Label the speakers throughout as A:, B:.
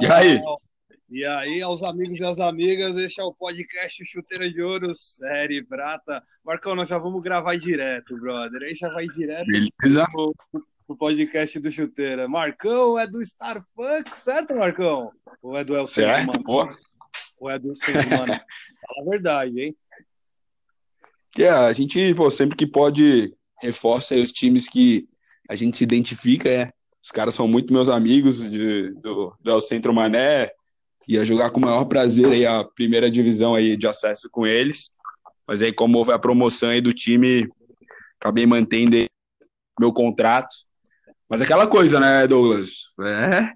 A: E aí?
B: E aí, aos amigos e às amigas, este é o podcast Chuteira de Ouro, série prata. Marcão, nós já vamos gravar direto, brother. Aí já vai direto
A: Beleza.
B: pro, pro podcast do Chuteira. Marcão é do Starfunk, certo, Marcão? Ou é do El
A: pô.
B: Ou é do Mano? Fala a verdade, hein?
A: Que é, a gente, pô, sempre que pode, reforça aí os times que a gente se identifica, é. Os caras são muito meus amigos de, do, do Centro Mané. Ia jogar com o maior prazer aí a primeira divisão aí de acesso com eles. Mas aí, como houve a promoção aí do time, acabei mantendo meu contrato. Mas aquela coisa, né, Douglas? É,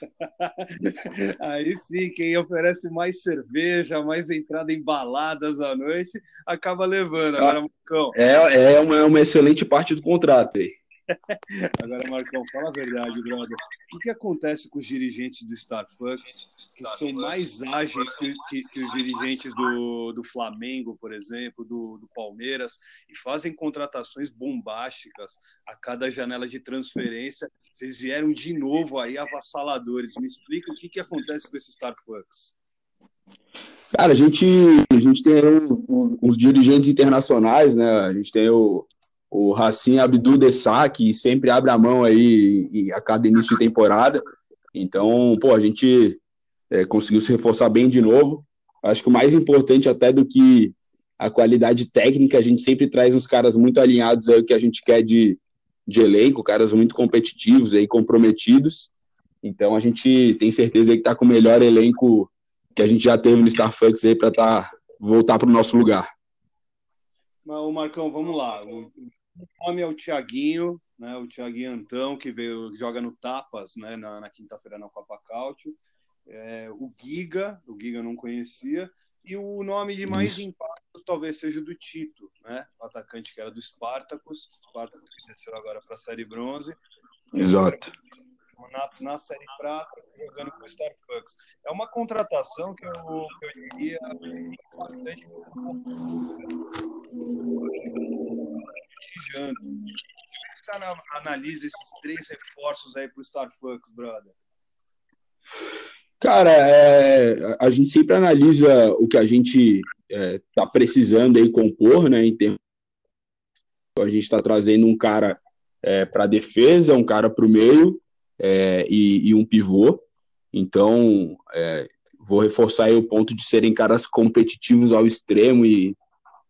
B: Aí sim, quem oferece mais cerveja, mais entrada em baladas à noite, acaba levando. Agora, Marcão,
A: é, é uma, uma excelente parte do contrato aí.
B: Agora, Marcão, fala a verdade, brother. O que, acontece com os dirigentes do Starfucks, que são mais ágeis que, que, que os dirigentes do, do Flamengo, por exemplo, do, do Palmeiras, e fazem contratações bombásticas a cada janela de transferência? Vocês vieram de novo aí avassaladores. Me explica o que, que acontece com esses Starfucks.
A: Cara, a gente, a gente tem uns dirigentes internacionais, né? A gente tem o, o Racine Abdul Dessá, que sempre abre a mão aí a cada início de temporada. Então, pô, a gente é, conseguiu se reforçar bem de novo. Acho que o mais importante até do que a qualidade técnica, a gente sempre traz uns caras muito alinhados ao que a gente quer de, de elenco, caras muito competitivos aí, comprometidos. Então a gente tem certeza que está com o melhor elenco que a gente já teve no Starfucks aí para tá, voltar para o nosso lugar.
B: Mas, Marcão, vamos lá. O nome é o Tiaguinho, né? O Tiaguinho Antão, que veio, joga no Tapas, né? Na, na quinta-feira na Copa Cáutio. É, o Giga, o Giga eu não conhecia. E o nome de mais
A: Isso.
B: impacto talvez seja o do Tito, né? O atacante que era do Spartacus. Spartacus que desceu agora para a Série Bronze.
A: Exato.
B: Na, na Série Prata, jogando com o Starbucks. É uma contratação que eu, que eu diria importante Como você ana- analisa esses três reforços aí para o Starfucks, brother?
A: Cara, é, a gente sempre analisa o que a gente está precisando aí compor, né? Em termos, a gente está trazendo um cara para a defesa, um cara para o meio é, e, e um pivô. Então, é, vou reforçar o ponto de serem caras competitivos ao extremo e,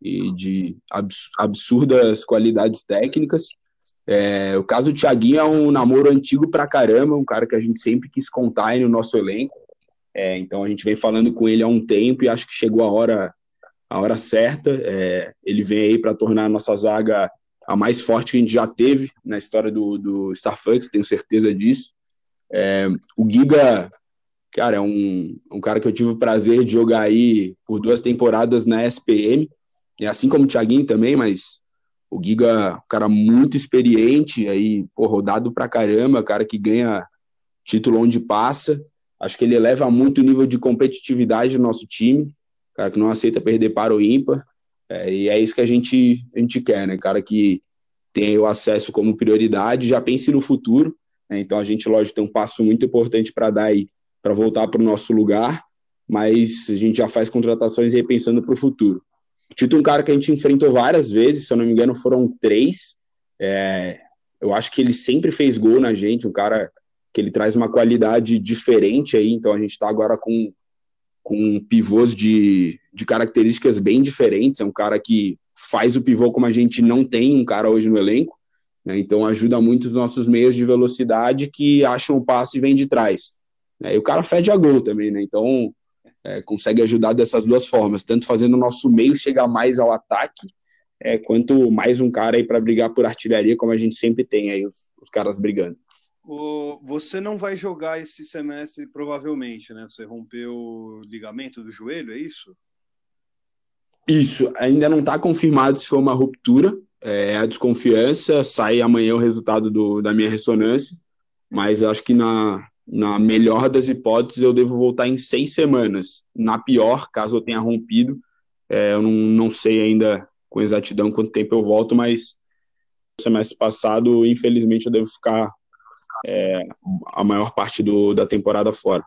A: e de abs- absurdas qualidades técnicas. É, o caso do Thiaguinho é um namoro antigo pra caramba, um cara que a gente sempre quis contar aí no nosso elenco. É, então a gente vem falando com ele há um tempo e acho que chegou a hora, a hora certa. É, ele vem aí para tornar a nossa zaga a mais forte que a gente já teve na história do, do Starfucks, tenho certeza disso. É, o Giga, cara, é um, um cara que eu tive o prazer de jogar aí por duas temporadas na SPM, e assim como o Thiaguinho também, mas o Giga, um cara muito experiente, aí, pô, rodado pra caramba, cara que ganha título onde passa. Acho que ele eleva muito o nível de competitividade do nosso time, cara que não aceita perder para o ímpar. É, e é isso que a gente, a gente quer, né? Cara que tem o acesso como prioridade, já pense no futuro. Né? Então a gente, lógico, tem um passo muito importante para dar aí, para voltar para o nosso lugar, mas a gente já faz contratações aí pensando para o futuro. Tito é um cara que a gente enfrentou várias vezes, se eu não me engano, foram três. É, eu acho que ele sempre fez gol na gente, um cara que ele traz uma qualidade diferente aí, então a gente está agora com, com pivôs de, de características bem diferentes, é um cara que faz o pivô como a gente não tem um cara hoje no elenco, né? então ajuda muito os nossos meios de velocidade que acham o passe e vem de trás. Né? E o cara fede a gol também, né? então é, consegue ajudar dessas duas formas, tanto fazendo o nosso meio chegar mais ao ataque, é, quanto mais um cara aí para brigar por artilharia, como a gente sempre tem aí os, os caras brigando.
B: O, você não vai jogar esse semestre, provavelmente, né? Você rompeu o ligamento do joelho, é isso?
A: Isso, ainda não está confirmado se foi uma ruptura, é a desconfiança, sai amanhã o resultado do, da minha ressonância, mas acho que na, na melhor das hipóteses eu devo voltar em seis semanas. Na pior, caso eu tenha rompido, é, eu não, não sei ainda com exatidão quanto tempo eu volto, mas semestre passado, infelizmente, eu devo ficar é, a maior parte do, da temporada fora.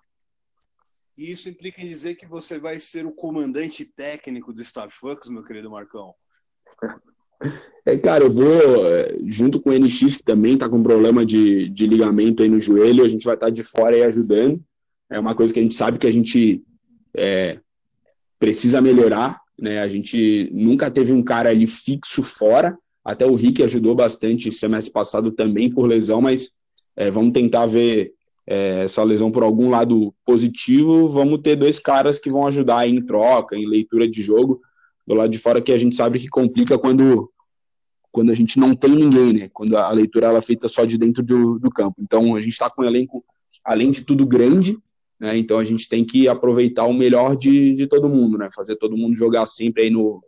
B: Isso implica em dizer que você vai ser o comandante técnico do Starfucks, meu querido Marcão?
A: É, cara, eu vou, é, junto com o NX, que também está com problema de, de ligamento aí no joelho, a gente vai estar tá de fora aí ajudando. É uma coisa que a gente sabe que a gente é, precisa melhorar, né? A gente nunca teve um cara ali fixo fora, até o Rick ajudou bastante semestre passado também por lesão, mas é, vamos tentar ver é, essa lesão por algum lado positivo, vamos ter dois caras que vão ajudar em troca, em leitura de jogo, do lado de fora que a gente sabe que complica quando quando a gente não tem ninguém, né? Quando a leitura ela é feita só de dentro do, do campo. Então a gente está com um elenco, além de tudo, grande, né? Então a gente tem que aproveitar o melhor de, de todo mundo, né? Fazer todo mundo jogar sempre aí no,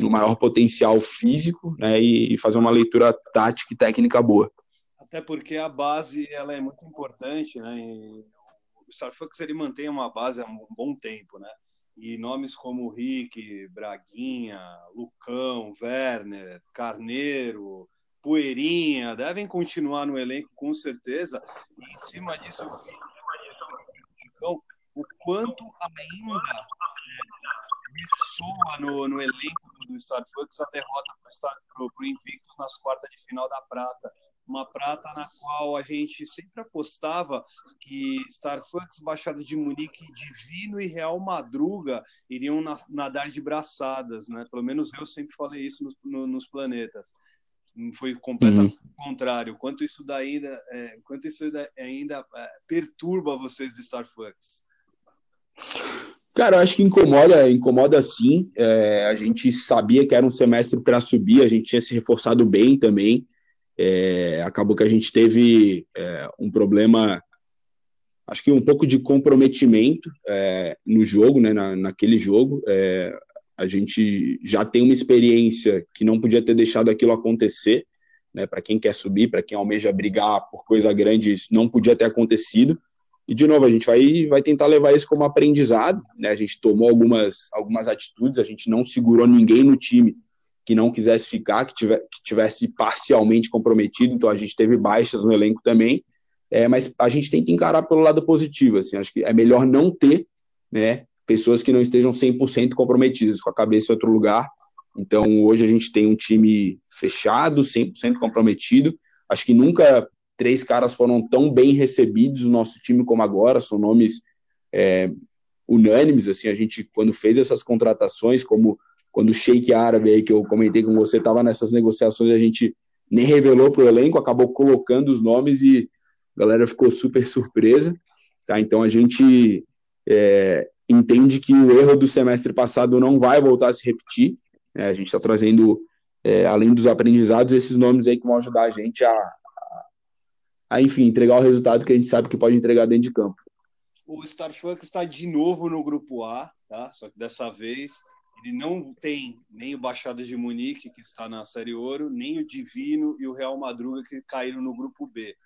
A: no maior potencial físico, né? E, e fazer uma leitura tática e técnica boa
B: até porque a base ela é muito importante, né? E o Starfucks ele mantém uma base há um bom tempo, né? E nomes como Rick, Braguinha, Lucão, Werner, Carneiro, Poeirinha devem continuar no elenco com certeza. E em cima disso, então, o quanto ainda né, soa no, no elenco do Starfucks a derrota para o Invictus nas quartas de final da Prata uma prata na qual a gente sempre apostava que Starfucks, Baixada de Munique, Divino e Real Madruga iriam nadar de braçadas, né? Pelo menos eu sempre falei isso nos, no, nos planetas. Foi completamente uhum. contrário. Quanto isso daí, é, quanto isso ainda é, perturba vocês de Starfucks?
A: Cara, eu acho que incomoda, incomoda sim. É, a gente sabia que era um semestre para subir, a gente tinha se reforçado bem também. É, acabou que a gente teve é, um problema, acho que um pouco de comprometimento é, no jogo, né, na, naquele jogo. É, a gente já tem uma experiência que não podia ter deixado aquilo acontecer. Né, para quem quer subir, para quem almeja brigar por coisa grande, isso não podia ter acontecido. E, de novo, a gente vai, vai tentar levar isso como aprendizado. Né? A gente tomou algumas, algumas atitudes, a gente não segurou ninguém no time que não quisesse ficar, que, tiver, que tivesse parcialmente comprometido, então a gente teve baixas no elenco também, é, mas a gente tem que encarar pelo lado positivo, assim, acho que é melhor não ter, né, pessoas que não estejam 100% comprometidas, com a cabeça em outro lugar, então hoje a gente tem um time fechado, 100% comprometido, acho que nunca três caras foram tão bem recebidos no nosso time como agora, são nomes é, unânimes, assim, a gente quando fez essas contratações, como quando o Sheik Árabe aí, que eu comentei com você, estava nessas negociações, a gente nem revelou para o elenco, acabou colocando os nomes e a galera ficou super surpresa. Tá? Então a gente é, entende que o erro do semestre passado não vai voltar a se repetir. Né? A gente está trazendo, é, além dos aprendizados, esses nomes aí que vão ajudar a gente a, a, a, enfim, entregar o resultado que a gente sabe que pode entregar dentro de campo.
B: O Starfunk está de novo no grupo A, tá? Só que dessa vez ele não tem nem o Baixada de Munique, que está na Série Ouro, nem o Divino e o Real Madruga, que caíram no grupo B.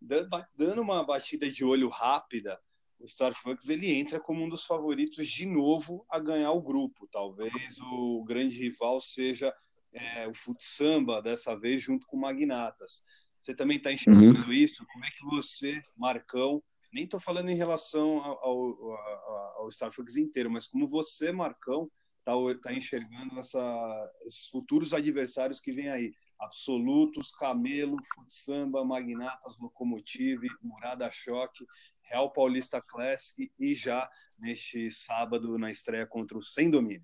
B: Dando uma batida de olho rápida, o Starfucks ele entra como um dos favoritos de novo a ganhar o grupo. Talvez o grande rival seja é, o Futsamba, dessa vez junto com o Magnatas. Você também está enxergando uhum. isso? Como é que você, Marcão, nem estou falando em relação ao, ao, ao, Starfucks inteiro, mas como você, Marcão, está tá enxergando essa, esses futuros adversários que vêm aí. Absolutos, Camelo, Futsamba, Magnatas, Locomotive, Murada Choque, Real Paulista Classic e já neste sábado na estreia contra o Sem Domínio.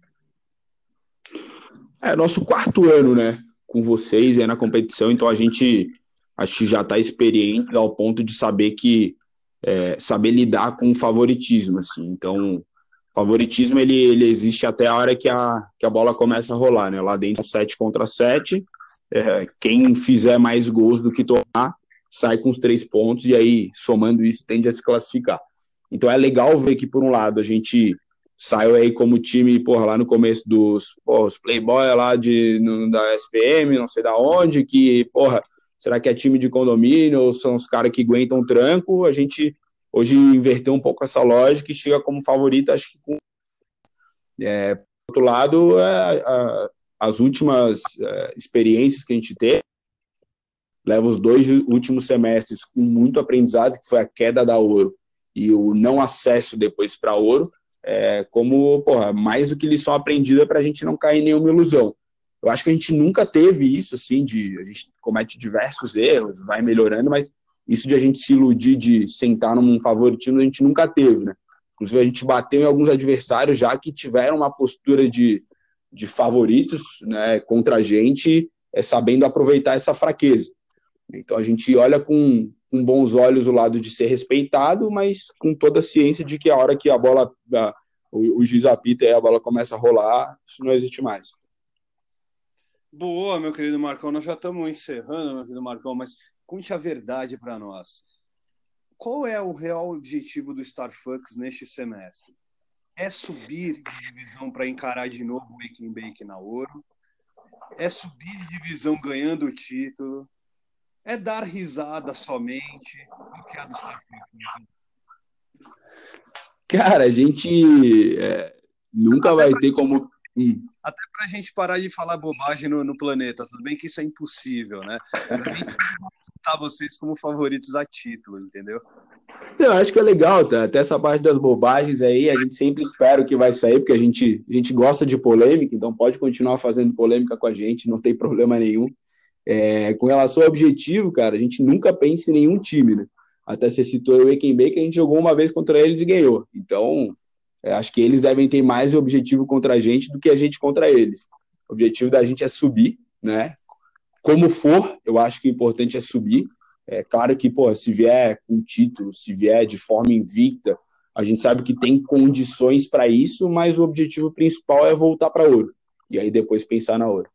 A: É nosso quarto ano, né, com vocês é na competição, então a gente acho que já está experiente ao ponto de saber que é, saber lidar com o favoritismo, assim. Então favoritismo ele, ele existe até a hora que a, que a bola começa a rolar, né? Lá dentro, 7 contra 7. É, quem fizer mais gols do que tomar sai com os três pontos e aí, somando isso, tende a se classificar. Então é legal ver que, por um lado, a gente saiu aí como time, porra, lá no começo dos porra, os playboy lá de, no, da SPM, não sei da onde, que, porra, será que é time de condomínio ou são os caras que aguentam tranco? A gente hoje inverteu um pouco essa lógica e chega como favorito, acho que com. É, por outro lado, é, a, as últimas é, experiências que a gente teve, leva os dois últimos semestres com muito aprendizado, que foi a queda da Ouro e o não acesso depois para Ouro, é, como porra, mais do que lição aprendida para a gente não cair em nenhuma ilusão. Eu acho que a gente nunca teve isso, assim, de a gente comete diversos erros, vai melhorando, mas isso de a gente se iludir de sentar num favoritismo, a gente nunca teve, né? Inclusive, a gente bateu em alguns adversários já que tiveram uma postura de, de favoritos né, contra a gente, é, sabendo aproveitar essa fraqueza. Então, a gente olha com, com bons olhos o lado de ser respeitado, mas com toda a ciência de que a hora que a bola, a, o, o juiz apita e a bola começa a rolar, isso não existe mais.
B: Boa, meu querido Marcão. Nós já estamos encerrando, meu querido Marcão, mas conte a verdade para nós. Qual é o real objetivo do Starfucks neste semestre? É subir de divisão para encarar de novo o Wake Bake na Ouro? É subir de divisão ganhando o título? É dar risada somente? O que é do Starfucks?
A: Cara, a gente é, nunca Até vai pra... ter como.
B: Hum. Até para a gente parar de falar bobagem no, no, planeta, tudo bem que isso é impossível, né? Mas a gente vocês como favoritos a título, entendeu?
A: Eu acho que é legal, tá? Até essa parte das bobagens aí, a gente sempre espera o que vai sair, porque a gente, a gente gosta de polêmica, então pode continuar fazendo polêmica com a gente, não tem problema nenhum. É, com relação ao objetivo, cara, a gente nunca pensa em nenhum time, né? Até você citou o Ekenbe, que a gente jogou uma vez contra eles e ganhou. Então, é, acho que eles devem ter mais objetivo contra a gente do que a gente contra eles. O objetivo da gente é subir, né? Como for, eu acho que o importante é subir. É claro que, pô, se vier com título, se vier de forma invicta, a gente sabe que tem condições para isso, mas o objetivo principal é voltar para ouro. E aí depois pensar na ouro.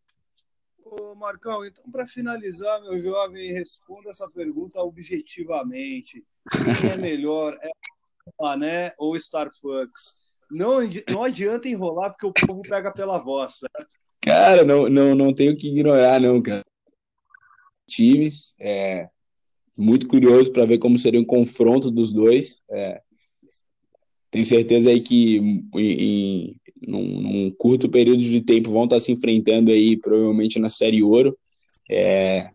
B: Ô, Marcão, então para finalizar, meu jovem, responda essa pergunta objetivamente. Quem é melhor, é Mané ou Starfucks? Não, não adianta enrolar porque o povo pega pela voz, certo?
A: Cara, não, não, não tenho que ignorar, não, cara times. É, muito curioso para ver como seria um confronto dos dois. É, tenho certeza aí que em, em num, num, curto período de tempo vão estar tá se enfrentando aí, provavelmente na Série Ouro. É,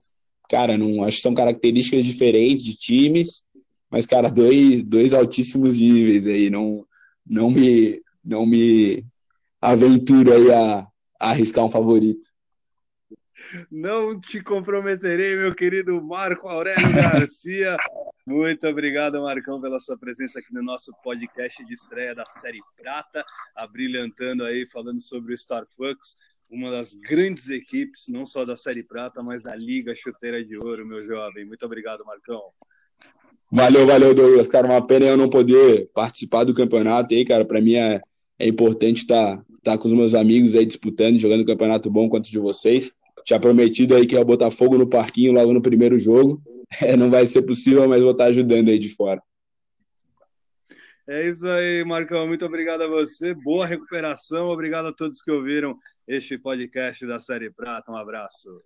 A: cara, não, acho que são características diferentes de times, mas, cara, dois, dois altíssimos níveis aí. Não, não, me, não me aventuro aí a, a arriscar um favorito.
B: Não te comprometerei, meu querido Marco Aurélio Garcia. Muito obrigado, Marcão, pela sua presença aqui no nosso podcast de estreia da série Prata, abrilhantando aí, falando sobre o Starfucks, uma das grandes equipes, não só da série Prata, mas da Liga Chuteira de Ouro, meu jovem. Muito obrigado, Marcão.
A: Valeu, valeu, Douglas. Cara, uma pena eu não poder participar do campeonato aí, cara. Para mim é, é importante estar tá, tá com os meus amigos aí disputando, jogando campeonato bom quanto de vocês tinha prometido aí que ia botar fogo no parquinho logo no primeiro jogo. É, não vai ser possível, mas vou estar ajudando aí de fora.
B: É isso aí, Marcão. Muito obrigado a você. Boa recuperação. Obrigado a todos que ouviram este podcast da Série Prata. Um abraço.